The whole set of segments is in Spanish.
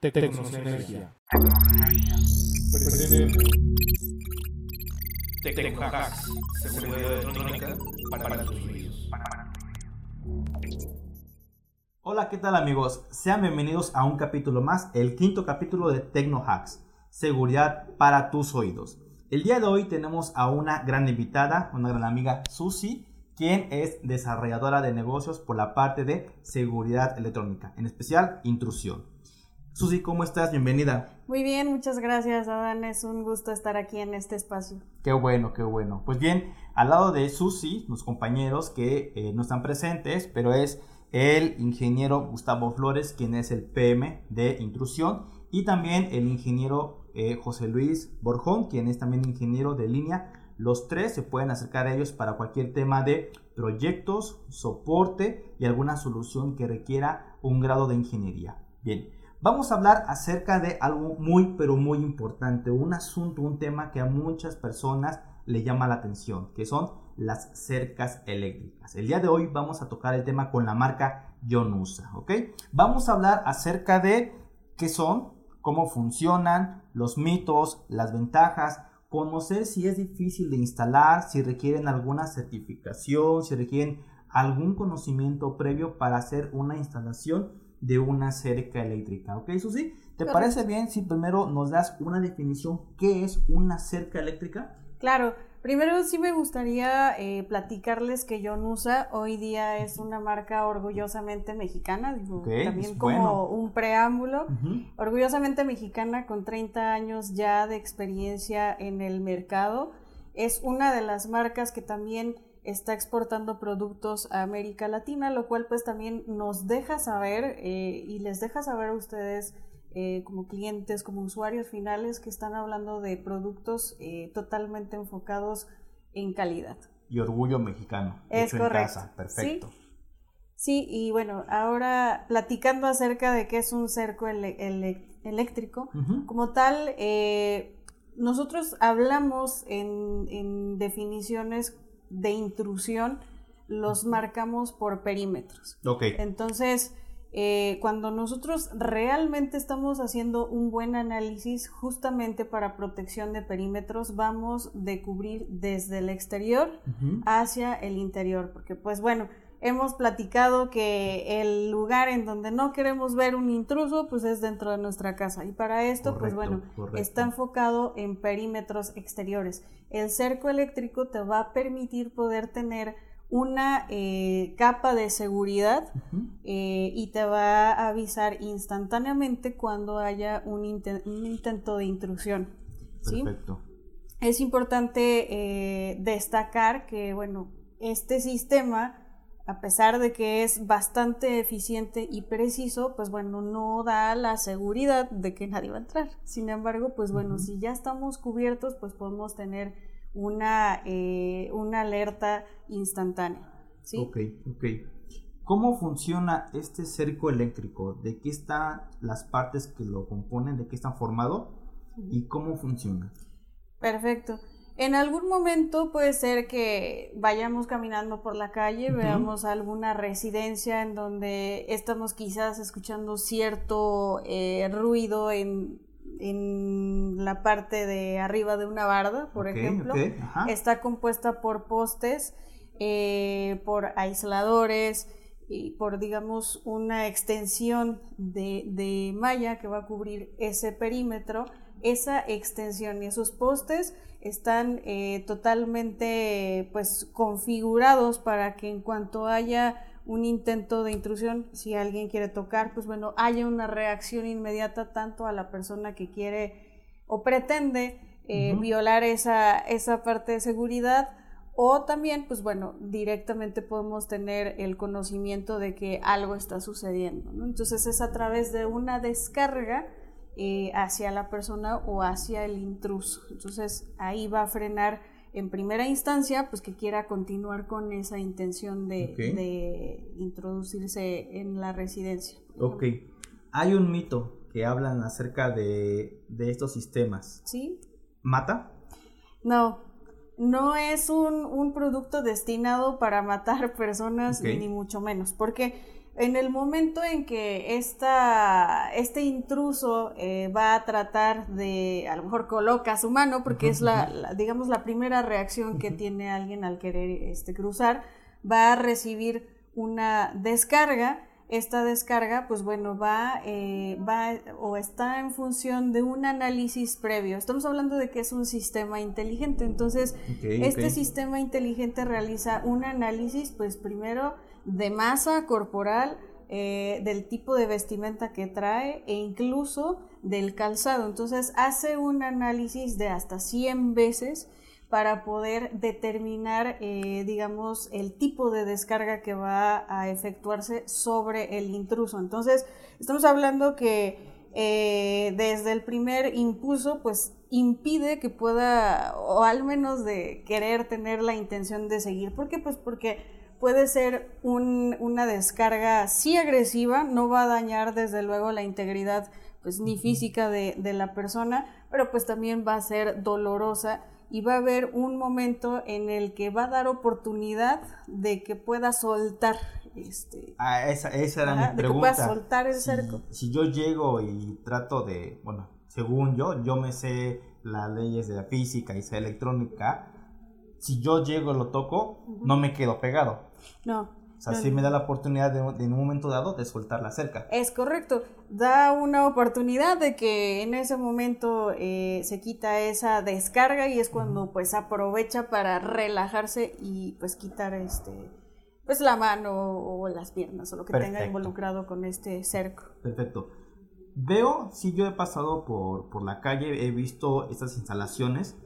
Tecnosenergía. Tecnohacks. Seguridad electrónica para tus oídos. Hola, ¿qué tal amigos? Sean bienvenidos a un capítulo más, el quinto capítulo de Tecnohacks. Seguridad para tus oídos. El día de hoy tenemos a una gran invitada, una gran amiga, Susi, quien es desarrolladora de negocios por la parte de seguridad electrónica, en especial intrusión. Susi, ¿cómo estás? Bienvenida. Muy bien, muchas gracias, Adán. Es un gusto estar aquí en este espacio. Qué bueno, qué bueno. Pues bien, al lado de Susi, los compañeros que eh, no están presentes, pero es el ingeniero Gustavo Flores, quien es el PM de intrusión, y también el ingeniero eh, José Luis Borjón, quien es también ingeniero de línea. Los tres se pueden acercar a ellos para cualquier tema de proyectos, soporte y alguna solución que requiera un grado de ingeniería. Bien, vamos a hablar acerca de algo muy pero muy importante, un asunto, un tema que a muchas personas le llama la atención, que son las cercas eléctricas. El día de hoy vamos a tocar el tema con la marca Yonusa, ¿ok? Vamos a hablar acerca de qué son, cómo funcionan, los mitos, las ventajas, conocer si es difícil de instalar, si requieren alguna certificación, si requieren algún conocimiento previo para hacer una instalación de una cerca eléctrica. ¿Ok, Susi? ¿Te parece bien si primero nos das una definición qué es una cerca eléctrica? Claro, primero sí me gustaría eh, platicarles que Yonusa hoy día es una marca orgullosamente mexicana, también como un preámbulo, orgullosamente mexicana con 30 años ya de experiencia en el mercado. Es una de las marcas que también está exportando productos a América Latina, lo cual pues también nos deja saber eh, y les deja saber a ustedes eh, como clientes, como usuarios finales que están hablando de productos eh, totalmente enfocados en calidad. Y orgullo mexicano. Es correcto. En casa. Perfecto. ¿Sí? y bueno, ahora platicando acerca de qué es un cerco eléctrico, como tal, nosotros hablamos en, en definiciones de intrusión, los marcamos por perímetros. Ok. Entonces, eh, cuando nosotros realmente estamos haciendo un buen análisis justamente para protección de perímetros, vamos de cubrir desde el exterior hacia el interior, porque pues bueno, hemos platicado que el lugar en donde no queremos ver un intruso, pues es dentro de nuestra casa. Y para esto, pues bueno, está enfocado en perímetros exteriores. El cerco eléctrico te va a permitir poder tener una eh, capa de seguridad eh, y te va a avisar instantáneamente cuando haya un, intento de intrusión. Perfecto. Es importante eh, destacar que, bueno, este sistema, a pesar de que es bastante eficiente y preciso, pues bueno, no da la seguridad de que nadie va a entrar. Sin embargo, pues bueno, si ya estamos cubiertos, pues podemos tener una, eh, una alerta instantánea. ¿sí? Ok, ok. ¿Cómo funciona este cerco eléctrico? ¿De qué están las partes que lo componen? ¿De qué están formado? ¿Y cómo funciona? Perfecto. En algún momento puede ser que vayamos caminando por la calle, veamos alguna residencia en donde estamos quizás escuchando cierto eh, ruido en en la parte de arriba de una barda, por ejemplo. Está compuesta por postes, eh, por aisladores y por, digamos, una extensión de, de malla que va a cubrir ese perímetro. Esa extensión y esos postes están eh, totalmente pues configurados para que en cuanto haya un intento de intrusión, si alguien quiere tocar, pues bueno, haya una reacción inmediata tanto a la persona que quiere o pretende eh, violar esa, esa parte de seguridad o también, pues bueno, directamente podemos tener el conocimiento de que algo está sucediendo. Entonces es a través de una descarga eh, hacia la persona o hacia el intruso. Entonces ahí va a frenar en primera instancia, pues que quiera continuar con esa intención de, introducirse en la residencia. Ok. Hay un mito que hablan acerca de, estos sistemas. ¿Sí? ¿Mata? No, no es un, producto destinado para matar personas, ni mucho menos, porque en el momento en que esta, este intruso eh, va a tratar de, a lo mejor coloca su mano, porque es la, digamos, la primera reacción que tiene alguien al querer este, cruzar, va a recibir una descarga. Esta descarga, pues bueno, va, eh, va o está en función de un análisis previo. Estamos hablando de que es un sistema inteligente. Entonces, este sistema inteligente realiza un análisis, pues primero de masa corporal, eh, del tipo de vestimenta que trae e incluso del calzado. Entonces hace un análisis de hasta 100 veces para poder determinar, eh, digamos, el tipo de descarga que va a efectuarse sobre el intruso. Entonces, estamos hablando que eh, desde el primer impulso, pues impide que pueda, o al menos de querer tener la intención de seguir. ¿Por qué? Pues porque puede ser una descarga sí agresiva, no va a dañar desde luego la integridad pues ni física de, la persona, pero pues también va a ser dolorosa y va a haber un momento en el que va a dar oportunidad de que pueda soltar este ah, esa, era mi pregunta. De que pueda soltar el cerco. Si yo llego y trato de, bueno, según yo, yo me sé las leyes de la física y sé electrónica, si yo llego y lo toco, no me quedo pegado. No. O sea, sí me da la oportunidad de, en un momento dado de soltar la cerca. Es correcto. Da una oportunidad de que en ese momento eh, se quita esa descarga y es cuando pues aprovecha para relajarse y pues quitar este pues la mano o las piernas o lo que tenga involucrado con este cerco. Perfecto. Veo, si yo he pasado por, por la calle, he visto estas instalaciones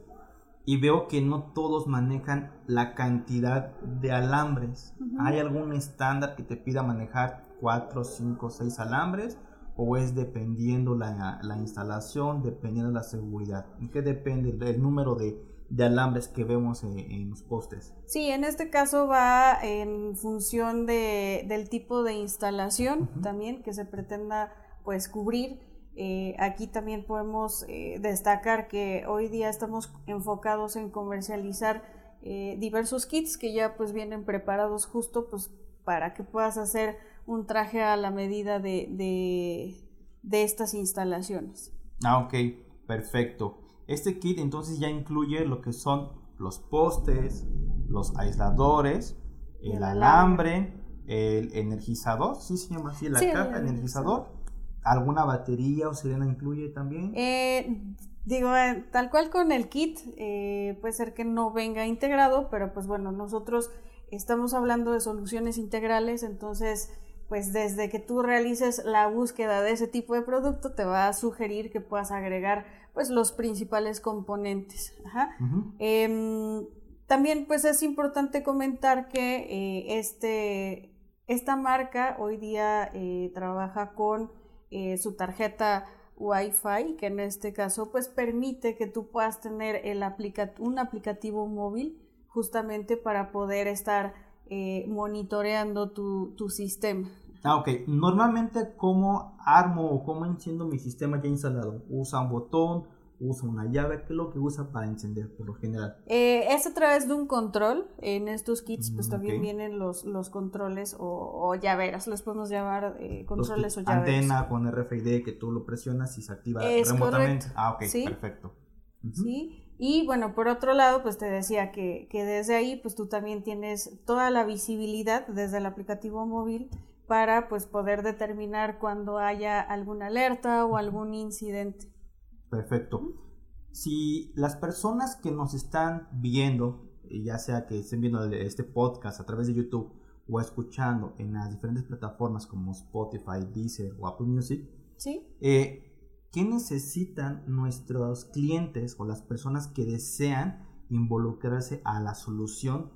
y veo que no todos manejan la cantidad de alambres. ¿Hay algún estándar que te pida manejar 4, 5, 6 alambres? ¿O es dependiendo la, la instalación, dependiendo la seguridad? ¿En qué depende el número de, de alambres que vemos en, los postes? Sí, en este caso va en función de, del tipo de instalación también que se pretenda pues cubrir eh, aquí también podemos eh, destacar que hoy día estamos enfocados en comercializar eh, diversos kits que ya pues vienen preparados justo pues para que puedas hacer un traje a la medida de, de, estas instalaciones. Ah, ok, perfecto. Este kit entonces ya incluye lo que son los postes, los aisladores, el, alambre, el energizador, sí se llama así la caja, el energizador ¿Alguna batería o sirena incluye también? Eh, digo, eh, tal cual con el kit, eh, puede ser que no venga integrado, pero pues bueno, nosotros estamos hablando de soluciones integrales, entonces pues desde que tú realices la búsqueda de ese tipo de producto te va a sugerir que puedas agregar pues los principales componentes. Em, también pues es importante comentar que este, esta marca hoy día trabaja con eh, su tarjeta Wi-Fi, que en este caso pues permite que tú puedas tener el un aplicativo móvil justamente para poder estar eh, monitoreando tu, tu, sistema. Ah, ok. Normalmente, ¿cómo armo o cómo enciendo mi sistema ya instalado? ¿Usa un botón? Usa una llave, ¿qué es lo que usa para encender por lo general? Eh, es a través de un control. En estos kits pues mm, también vienen los, los controles o, llaveras, les podemos llamar eh, controles o llaveras. Antena con RFID que tú lo presionas y se activa remotamente. Ah, ok, perfecto. Sí. Y bueno, por otro lado, pues te decía que, que desde ahí, pues tú también tienes toda la visibilidad desde el aplicativo móvil para pues poder determinar cuando haya alguna alerta o algún incidente. Perfecto. Si las personas que nos están viendo, ya sea que estén viendo este podcast a través de YouTube o escuchando en las diferentes plataformas como Spotify, Deezer o Apple Music, ¿Sí? Eh, ¿qué necesitan nuestros clientes o las personas que desean involucrarse a la solución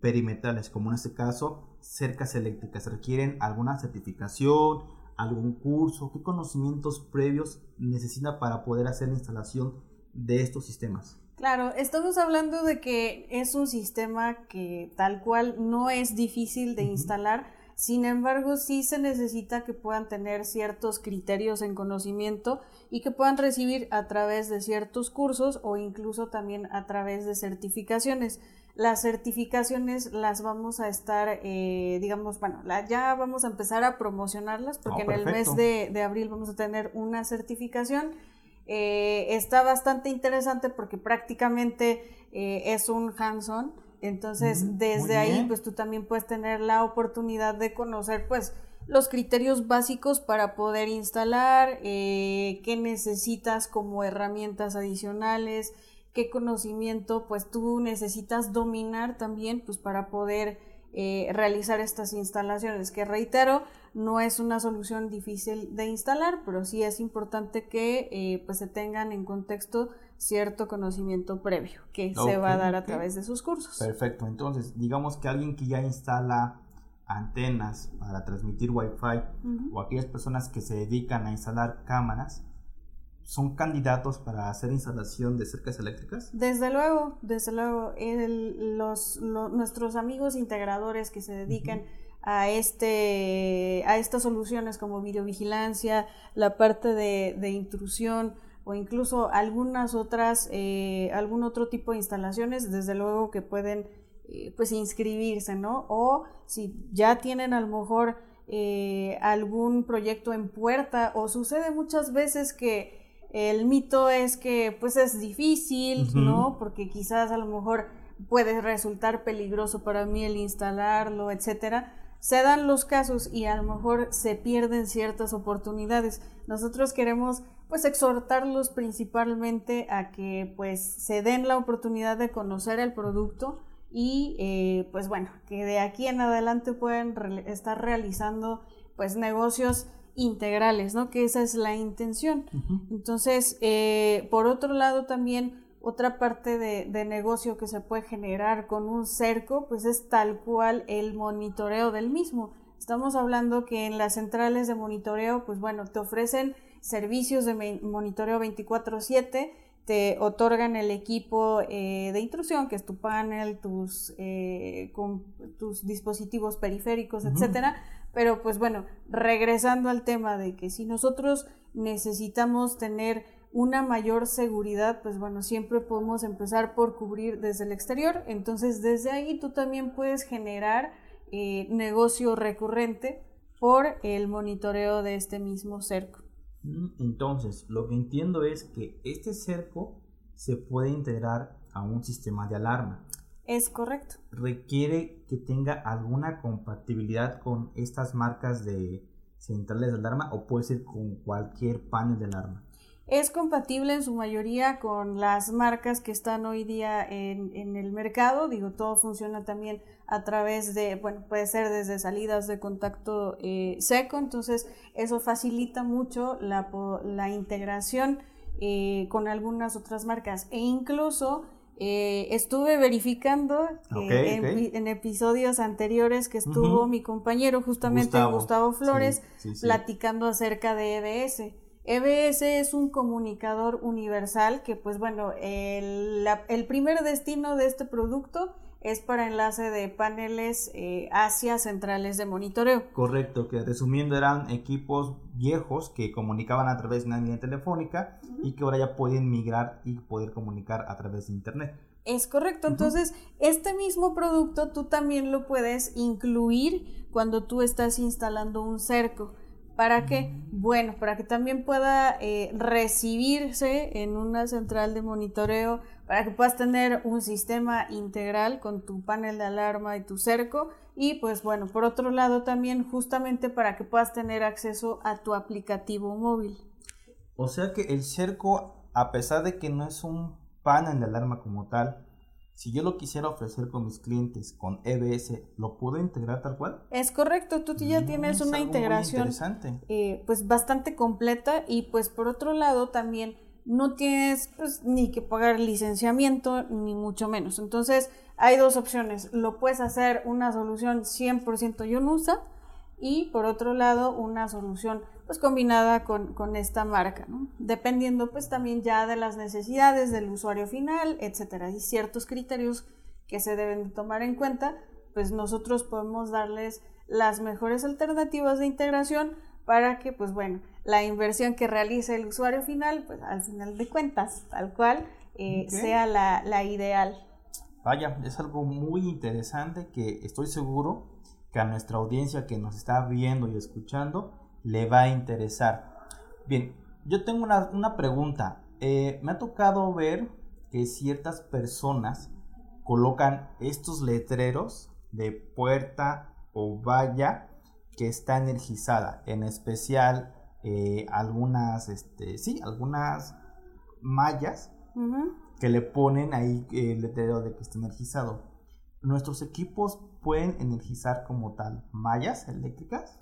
perimetrales, como en este caso cercas eléctricas? ¿Requieren alguna certificación? Algún curso? ¿Qué conocimientos previos necesita para poder hacer la instalación de estos sistemas? Claro, estamos hablando de que es un sistema que tal cual no es difícil de instalar, sin embargo sí se necesita que puedan tener ciertos criterios en conocimiento y que puedan recibir a través de ciertos cursos o incluso también a través de certificaciones. Las certificaciones las vamos a estar, eh, digamos, bueno, ya vamos a empezar a promocionarlas porque Oh, en el mes de, de abril vamos a tener una certificación. Eh, está bastante interesante porque prácticamente eh, es un hands-on. Entonces, Mm, desde ahí, pues tú también puedes tener la oportunidad de conocer, pues, los criterios básicos para poder instalar, eh, qué necesitas como herramientas adicionales, qué conocimiento pues tú necesitas dominar también pues para poder eh, realizar estas instalaciones que reitero no es una solución difícil de instalar pero sí es importante que eh, pues se tengan en contexto cierto conocimiento previo que se va a dar a través de sus cursos Perfecto, entonces digamos que alguien que ya instala antenas para transmitir Wi-Fi Ujú. o aquellas personas que se dedican a instalar cámaras, ¿son candidatos para hacer instalación de cercas eléctricas? Desde luego, desde luego, el- los, lo- nuestros amigos integradores que se dedican a este, a estas soluciones como videovigilancia, la parte de, de intrusión o incluso algunas otras, eh, algún otro tipo de instalaciones, desde luego que pueden eh, pues inscribirse, ¿no? O si ya tienen a lo mejor eh, algún proyecto en puerta o sucede muchas veces que el mito es que pues es difícil. ¿no? Porque quizás a lo mejor puede resultar peligroso para mí el instalarlo, etcétera. Se dan los casos y a lo mejor se pierden ciertas oportunidades. Nosotros queremos pues exhortarlos principalmente a que pues se den la oportunidad de conocer el producto y eh, pues bueno, que de aquí en adelante pueden re- estar realizando pues negocios integrales, ¿no? Que esa es la intención. Entonces, eh, por otro lado también otra parte de, de negocio que se puede generar con un cerco, pues es tal cual el monitoreo del mismo. Estamos hablando que en las centrales de monitoreo, pues bueno, te ofrecen servicios de monitoreo 24/7, te otorgan el equipo eh, de intrusión, que es tu panel, tus, eh, con- tus dispositivos periféricos, etcétera. Pero pues bueno, regresando al tema de que si nosotros necesitamos tener una mayor seguridad, pues bueno, siempre podemos empezar por cubrir desde el exterior. Entonces, desde ahí tú también puedes generar eh, negocio recurrente por el monitoreo de este mismo cerco. Mm, Entonces, lo que entiendo es que este cerco se puede integrar a un sistema de alarma. Es correcto. ¿Requiere que tenga alguna compatibilidad con estas marcas de centrales de alarma o puede ser con cualquier panel de alarma? Es compatible en su mayoría con las marcas que están hoy día en, en el mercado. Digo, todo funciona también a través de, bueno, puede ser desde salidas de contacto eh, seco. Entonces, eso facilita mucho la, la integración eh, con algunas otras marcas. E incluso eh, estuve verificando eh, en, episodios anteriores que estuvo mi compañero justamente Gustavo. Gustavo, Flores Sí, sí, sí. platicando acerca de EBS. EBS es un comunicador universal que, pues bueno, el, la- el primer destino de este producto es para enlace de paneles eh, hacia centrales de monitoreo. Correcto, que resumiendo eran equipos viejos que comunicaban a través de una línea telefónica y que ahora ya pueden migrar y poder comunicar a través de internet. Es correcto, entonces este mismo producto tú también lo puedes incluir cuando tú estás instalando un cerco. ¿Para qué? Bueno, para que también pueda eh, recibirse en una central de monitoreo, para que puedas tener un sistema integral con tu panel de alarma y tu cerco. Y pues bueno, por otro lado también justamente para que puedas tener acceso a tu aplicativo móvil. O sea que el cerco, a pesar de que no es un panel de alarma como tal, si yo lo quisiera ofrecer con mis clientes con EBS, ¿lo puedo integrar tal cual? Es correcto, tú ya Mm, tienes es una integración interesante. eh, pues bastante completa y pues por otro lado también no tienes pues ni que pagar licenciamiento ni mucho menos. Entonces hay dos opciones, lo puedes hacer una solución 100% Yonusa y por otro lado una solución pues combinada con, con esta marca, dependiendo pues también ya de las necesidades del usuario final, etcétera, y ciertos criterios que se deben de tomar en cuenta, pues nosotros podemos darles las mejores alternativas de integración para que pues bueno, la inversión que realice el usuario final, pues al final de cuentas, tal cual, eh, sea la, la ideal. Vaya, es algo muy interesante que estoy seguro que a nuestra audiencia que nos está viendo y escuchando le va a interesar. Bien, yo tengo una, pregunta. Eh, me ha tocado ver que ciertas personas colocan estos letreros de puerta o valla que está energizada, en especial eh, algunas, este, sí, algunas mallas que le ponen ahí el letrero de que está energizado. ¿Nuestros equipos pueden energizar como tal mallas eléctricas?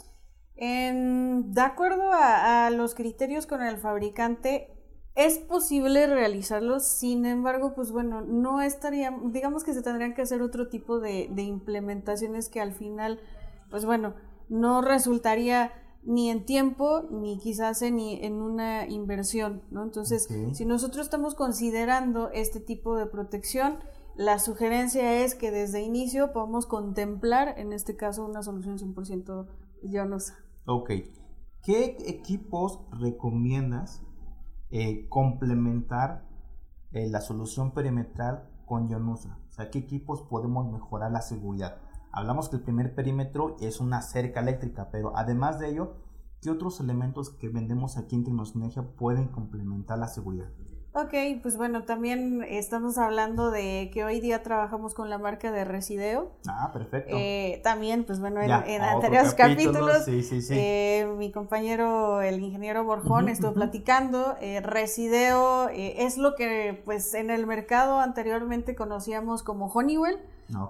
de acuerdo a, los criterios con el fabricante, es posible realizarlos, sin embargo, pues bueno, no estaría, digamos que se tendrían que hacer otro tipo de, de implementaciones que al final, pues bueno, no resultaría ni en tiempo ni quizás en, en una inversión, ¿no? Entonces, si nosotros estamos considerando este tipo de protección, la sugerencia es que desde inicio podamos contemplar, en este caso, una solución 100% ionosa. Ok. ¿Qué equipos recomiendas eh, complementar eh, la solución perimetral con Ionusa? O sea, ¿qué equipos podemos mejorar la seguridad? Hablamos que el primer perímetro es una cerca eléctrica, pero además de ello, ¿qué otros elementos que vendemos aquí en Tecnosnergia pueden complementar la seguridad? Ok, pues bueno, también estamos hablando de que hoy día trabajamos con la marca de Resideo. Ah, perfecto. Eh, también, pues bueno, en, anteriores capítulos, eh, mi compañero, el ingeniero Borjón, estuvo platicando. Eh, Resideo es lo que, pues, en el mercado anteriormente conocíamos como Honeywell.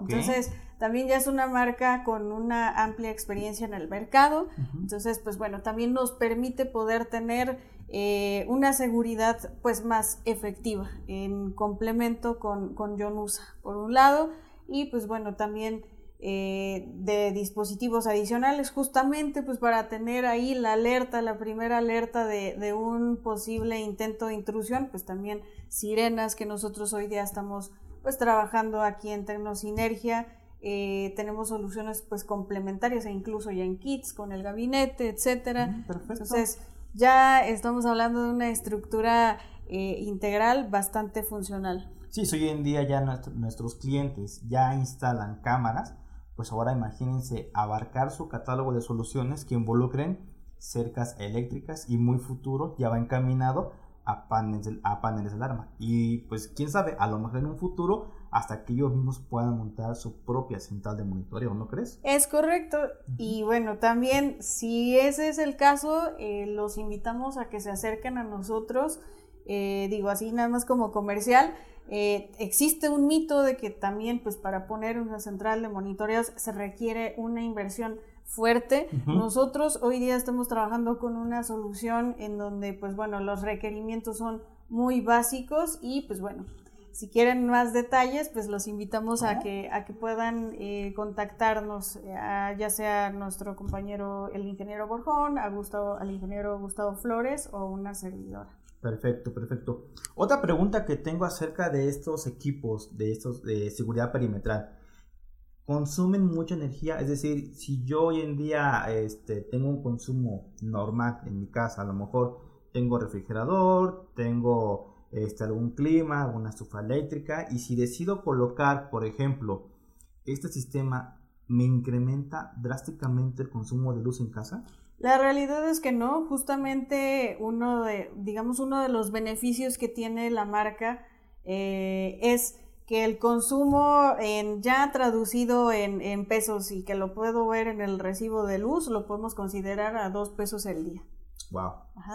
Entonces, también ya es una marca con una amplia experiencia en el mercado. Entonces, pues bueno, también nos permite poder tener eh, una seguridad pues más efectiva en complemento con, con Yonusa, por un lado, y pues bueno, también eh, de dispositivos adicionales, justamente pues para tener ahí la alerta, la primera alerta de, de, un posible intento de intrusión, pues también sirenas que nosotros hoy día estamos pues trabajando aquí en Tecnosinergia, eh, tenemos soluciones pues complementarias e incluso ya en kits con el gabinete, etcétera. Mm, Entonces, ya estamos hablando de una estructura eh, integral bastante funcional. Sí, hoy en día ya nuestros clientes ya instalan cámaras, pues ahora imagínense abarcar su catálogo de soluciones que involucren cercas eléctricas y muy futuro ya va encaminado a paneles, a paneles de alarma. Y pues quién sabe, a lo mejor en un futuro hasta que ellos mismos puedan montar su propia central de monitoreo, ¿no crees? Es correcto. Y bueno, también si ese es el caso, eh, los invitamos a que se acerquen a nosotros. Eh, digo así nada más como comercial, eh, existe un mito de que también pues para poner una central de monitoreo se requiere una inversión fuerte. Nosotros hoy día estamos trabajando con una solución en donde pues bueno los requerimientos son muy básicos y pues bueno si quieren más detalles, pues los invitamos a que, a que puedan eh, contactarnos, eh, ya sea nuestro compañero, el ingeniero Borjón, a Gustavo, al ingeniero Gustavo Flores o una servidora. Perfecto, perfecto. Otra pregunta que tengo acerca de estos equipos, de estos de seguridad perimetral. ¿Consumen mucha energía? Es decir, si yo hoy en día este, tengo un consumo normal en mi casa, a lo mejor tengo refrigerador, tengo este, algún clima, alguna estufa eléctrica y si decido colocar, por ejemplo, este sistema, ¿me incrementa drásticamente el consumo de luz en casa? La realidad es que no, justamente uno de, digamos, uno de los beneficios que tiene la marca eh, es que el consumo en, ya traducido en, en, pesos y que lo puedo ver en el recibo de luz, lo podemos considerar a dos pesos el día. Wow.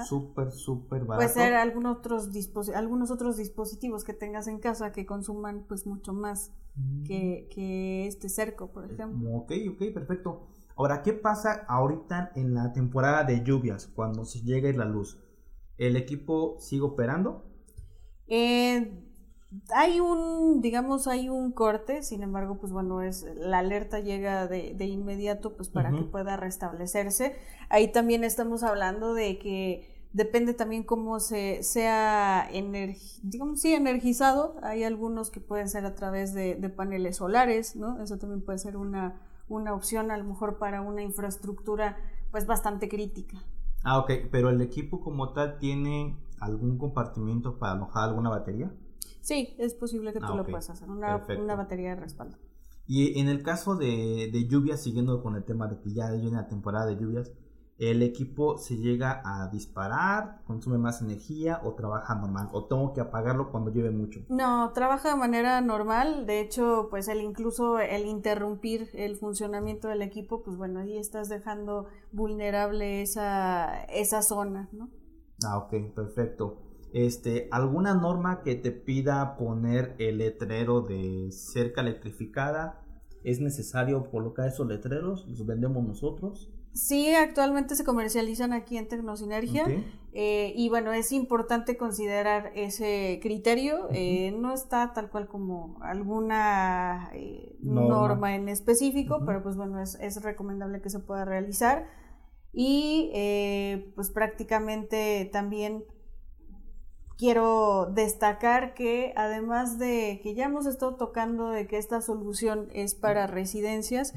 Súper, súper barato. Puede ser algunos otros, algunos otros dispositivos que tengas en casa que consuman pues mucho más mm. que, este cerco, por ejemplo. Ok, ok, perfecto. Ahora, ¿qué pasa ahorita en la temporada de lluvias cuando se llega la luz? ¿El equipo sigue operando? Eh, hay un, digamos, hay un corte, sin embargo, pues bueno, es la alerta llega de, de inmediato, pues para que pueda restablecerse. Ahí también estamos hablando de que depende también cómo se sea digamos, sí, energizado. Hay algunos que pueden ser a través de, de, paneles solares, ¿no? Eso también puede ser una, una opción a lo mejor para una infraestructura pues bastante crítica. Ah, ok, pero el equipo como tal tiene algún compartimiento para alojar alguna batería? Sí, es posible que tú Ah, lo puedas hacer, una, una batería de respaldo. Y en el caso de, de lluvias, siguiendo con el tema de que ya viene la temporada de lluvias, ¿el equipo se llega a disparar, consume más energía o trabaja normal? ¿O tengo que apagarlo cuando llueve mucho? No, trabaja de manera normal. De hecho, pues el incluso el interrumpir el funcionamiento del equipo, pues bueno, ahí estás dejando vulnerable esa, esa zona, ¿no? Ah, ok, perfecto. Este, ¿alguna norma que te pida poner el letrero de cerca electrificada? ¿Es necesario colocar esos letreros? ¿Los vendemos nosotros? Sí, actualmente se comercializan aquí en Tecnosinergia. Eh, y bueno, es importante considerar ese criterio. Eh, no está tal cual como alguna eh, Norma. norma. en específico, pero pues bueno, es, es recomendable que se pueda realizar. Y pues prácticamente también quiero destacar que además de que ya hemos estado tocando de que esta solución es para residencias,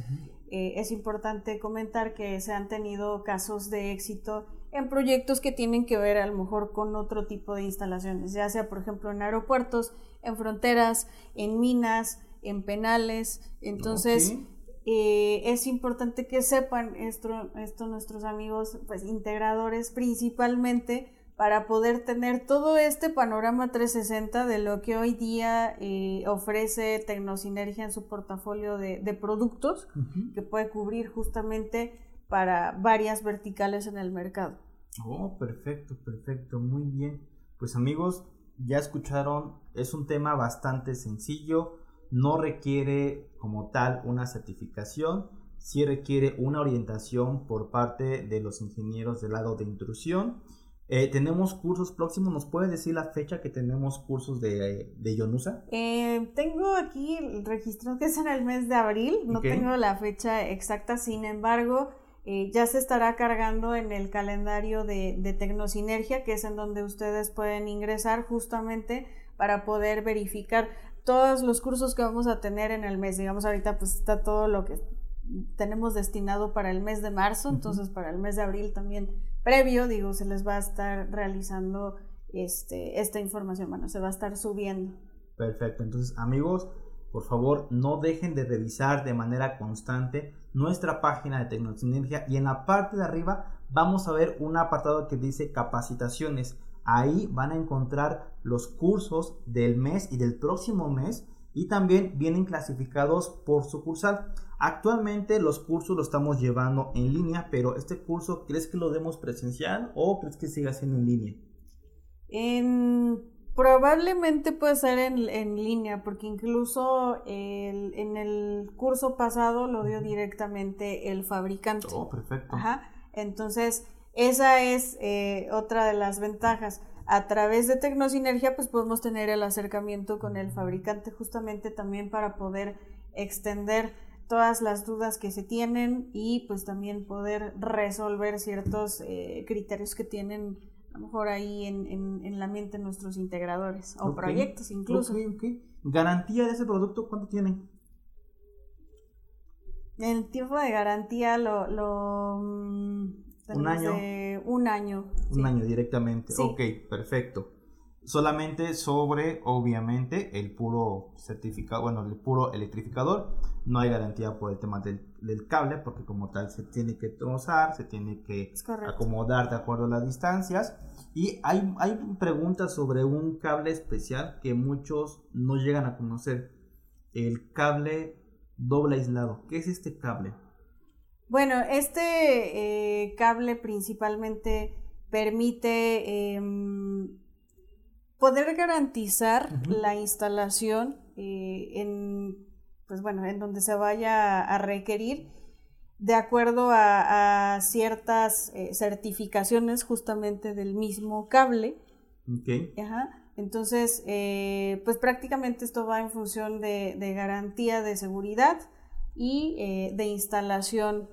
eh, es importante comentar que se han tenido casos de éxito en proyectos que tienen que ver a lo mejor con otro tipo de instalaciones, ya sea por ejemplo en aeropuertos, en fronteras, en minas, en penales. Entonces, eh, es importante que sepan esto, esto nuestros amigos pues integradores principalmente para poder tener todo este panorama 360 de lo que hoy día eh, ofrece Tecnosinergia en su portafolio de, de productos que puede cubrir justamente para varias verticales en el mercado. Oh, perfecto, perfecto, muy bien. Pues amigos, ya escucharon, es un tema bastante sencillo, no requiere como tal una certificación, sí requiere una orientación por parte de los ingenieros del lado de intrusión. Eh, tenemos cursos próximos, ¿nos puede decir la fecha que tenemos cursos de, de Yonusa? Eh, tengo aquí el registro que es en el mes de abril, no tengo la fecha exacta, sin embargo, eh, ya se estará cargando en el calendario de, de Tecnosinergia, que es en donde ustedes pueden ingresar justamente para poder verificar todos los cursos que vamos a tener en el mes. Digamos, ahorita pues está todo lo que tenemos destinado para el mes de marzo, entonces para el mes de abril también previo, digo, se les va a estar realizando este, esta información, bueno, se va a estar subiendo. Perfecto, entonces amigos, por favor no dejen de revisar de manera constante nuestra página de Tecnosinergia y en la parte de arriba vamos a ver un apartado que dice capacitaciones. Ahí van a encontrar los cursos del mes y del próximo mes y también vienen clasificados por sucursal. Actualmente los cursos los estamos llevando en línea, pero este curso, ¿crees que lo demos presencial o crees que siga siendo en línea? En, probablemente puede ser en, en línea, porque incluso el- en el curso pasado lo dio directamente el fabricante. Oh, perfecto. Ajá. Entonces, esa es eh, otra de las ventajas. A través de Tecnosinergia, pues podemos tener el acercamiento con el fabricante justamente también para poder extender todas las dudas que se tienen y pues también poder resolver ciertos eh, criterios que tienen a lo mejor ahí en, en, en la mente nuestros integradores o proyectos incluso. ¿Garantía de ese producto cuánto tiene? El tiempo de garantía lo... lo mm, tenemos año? un año. Un sí. año directamente. Sí. Ok, perfecto. Solamente sobre, obviamente, el puro certificado, bueno, el puro electrificador. No hay garantía por el tema del, del cable, porque como tal se tiene que trozar, se tiene que acomodar de acuerdo a las distancias. Y hay, hay preguntas sobre un cable especial que muchos no llegan a conocer. El cable doble aislado. ¿Qué es este cable? Bueno, este eh, cable principalmente permite em, poder garantizar la instalación eh, en, pues bueno, en donde se vaya a requerir de acuerdo a, a ciertas eh, certificaciones justamente del mismo cable. Ok. Ajá. Entonces, eh, pues prácticamente esto va en función de, de garantía de seguridad y eh, de instalación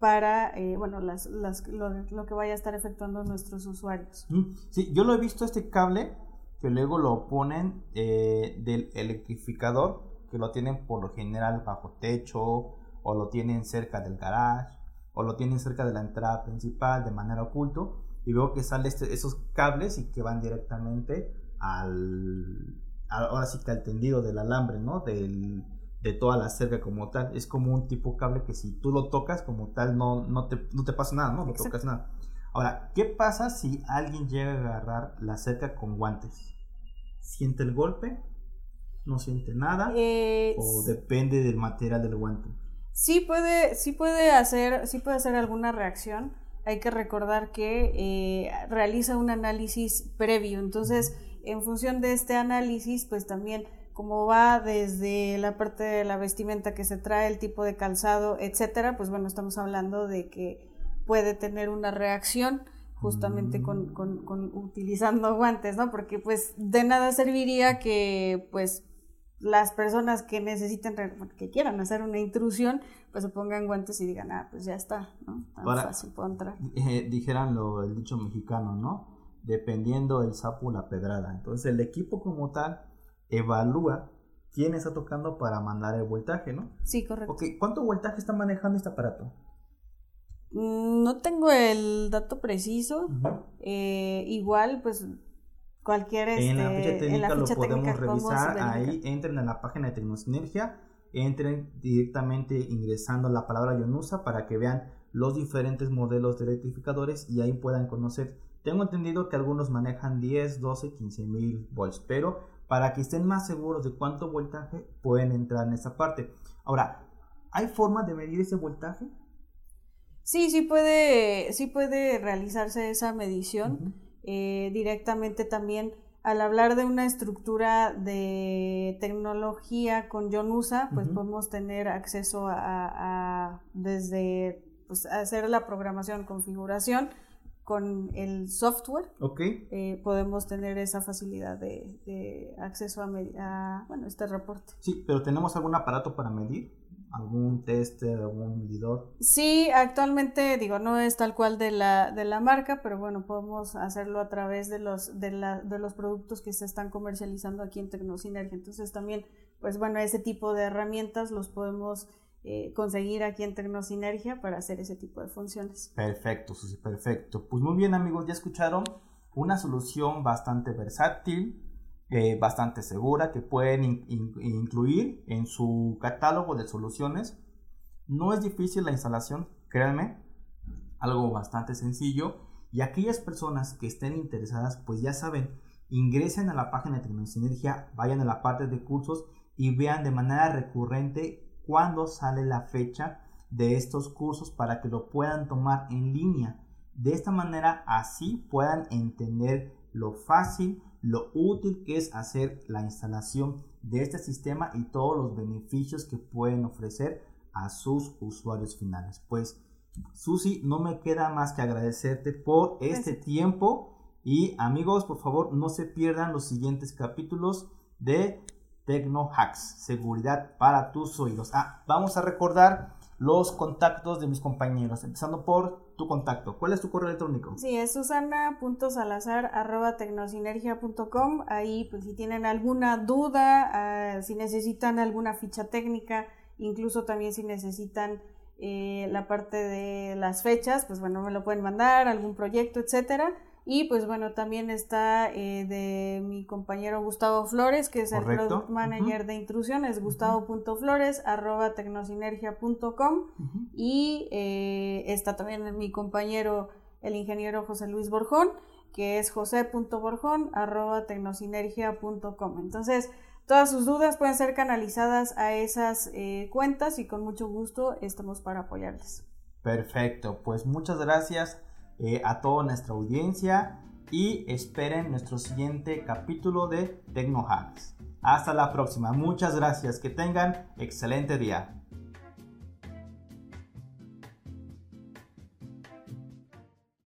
para, eh, bueno, las, las- lo, lo que vaya a estar efectuando nuestros usuarios. Sí, yo lo he visto este cable que luego lo ponen eh, del electrificador, que lo tienen por lo general bajo techo, o lo tienen cerca del garage, o lo tienen cerca de la entrada principal de manera oculto, y veo que salen esos cables y que van directamente al, ahora sí que al tendido del alambre, ¿no? Del, de toda la cerca como tal. Es como un tipo cable que si tú lo tocas como tal no, no, te, no te pasa nada, ¿no? No tocas nada. Ahora, ¿qué pasa si alguien llega a agarrar la cerca con guantes? ¿Siente el golpe? ¿No siente nada? Eh, ¿O depende del material del guante? Sí puede, sí puede hacer, sí puede hacer alguna reacción. Hay que recordar que eh, realiza un análisis previo. Entonces, en función de este análisis, pues también como va desde la parte de la vestimenta que se trae, el tipo de calzado, etcétera, pues bueno, estamos hablando de que puede tener una reacción justamente con, con, con, utilizando guantes, ¿no? Porque pues de nada serviría que pues las personas que necesiten, que quieran hacer una intrusión, pues se pongan guantes y digan, ah, pues ya está, ¿no? Tan fácil puedo entrar. Eh, dijeran lo, el dicho mexicano, ¿no? Dependiendo el sapo la pedrada. Entonces el equipo como tal evalúa quién está tocando para mandar el voltaje, ¿no? Sí, correcto. Ok, ¿cuánto voltaje está manejando este aparato? Mm, no tengo el dato preciso. eh, igual, pues cualquier este, en la ficha técnica lo podemos revisar. Ahí entren a la página de Tecnosinergia, entren directamente ingresando la palabra Yonusa para que vean los diferentes modelos de electrificadores y ahí puedan conocer. Tengo entendido que algunos manejan 10, 12, 15 mil volts, pero para que estén más seguros de cuánto voltaje pueden entrar en esa parte. Ahora, ¿hay forma de medir ese voltaje? Sí, sí puede, sí puede realizarse esa medición eh, directamente también. Al hablar de una estructura de tecnología con Yonusa, pues podemos tener acceso a, desde pues, hacer la programación, configuración, con el software eh, podemos tener esa facilidad de, acceso a, bueno, este reporte. Sí, pero ¿tenemos algún aparato para medir? ¿Algún tester, algún medidor? Sí, actualmente digo, no es tal cual de la, de la marca, pero bueno, podemos hacerlo a través de los, de, la, de los productos que se están comercializando aquí en Tecnosinergia. Entonces también, pues bueno, ese tipo de herramientas los podemos eh, conseguir aquí en Tecnosinergia para hacer ese tipo de funciones. Perfecto, Susi, perfecto. Pues muy bien amigos, ya escucharon una solución bastante versátil, eh, bastante segura que pueden incluir en su catálogo de soluciones. No es difícil la instalación, créanme, algo bastante sencillo. Y aquellas personas que estén interesadas, pues ya saben, ingresen a la página de Tecnosinergia, vayan a la parte de cursos y vean de manera recurrente cuándo sale la fecha de estos cursos para que lo puedan tomar en línea. De esta manera así puedan entender lo fácil, lo útil que es hacer la instalación de este sistema y todos los beneficios que pueden ofrecer a sus usuarios finales. Pues Susi, no me queda más que agradecerte por este tiempo y amigos, por favor, no se pierdan los siguientes capítulos de Tecno Hacks, seguridad para tus oídos. Ah, vamos a recordar los contactos de mis compañeros, empezando por tu contacto. ¿Cuál es tu correo electrónico? Sí, es susana.salazar.tecnosinergia.com. Ahí, pues, si tienen alguna duda, ah, si necesitan alguna ficha técnica, incluso también si necesitan eh, la parte de las fechas, pues bueno, me lo pueden mandar, algún proyecto, etcétera. Y pues bueno, también está eh, de mi compañero Gustavo Flores, que es el Product Manager de intrusiones, gustavo.flores, arroba tecnosinergia.com. Y eh, está también mi compañero, el ingeniero José Luis Borjón, que es josé.borjón, arroba tecnosinergia.com. Entonces, todas sus dudas pueden ser canalizadas a esas eh, cuentas y con mucho gusto estamos para apoyarles. Perfecto, pues muchas gracias eh, a toda nuestra audiencia y esperen nuestro siguiente capítulo de Tecnohacks. Hasta la próxima, muchas gracias, que tengan excelente día.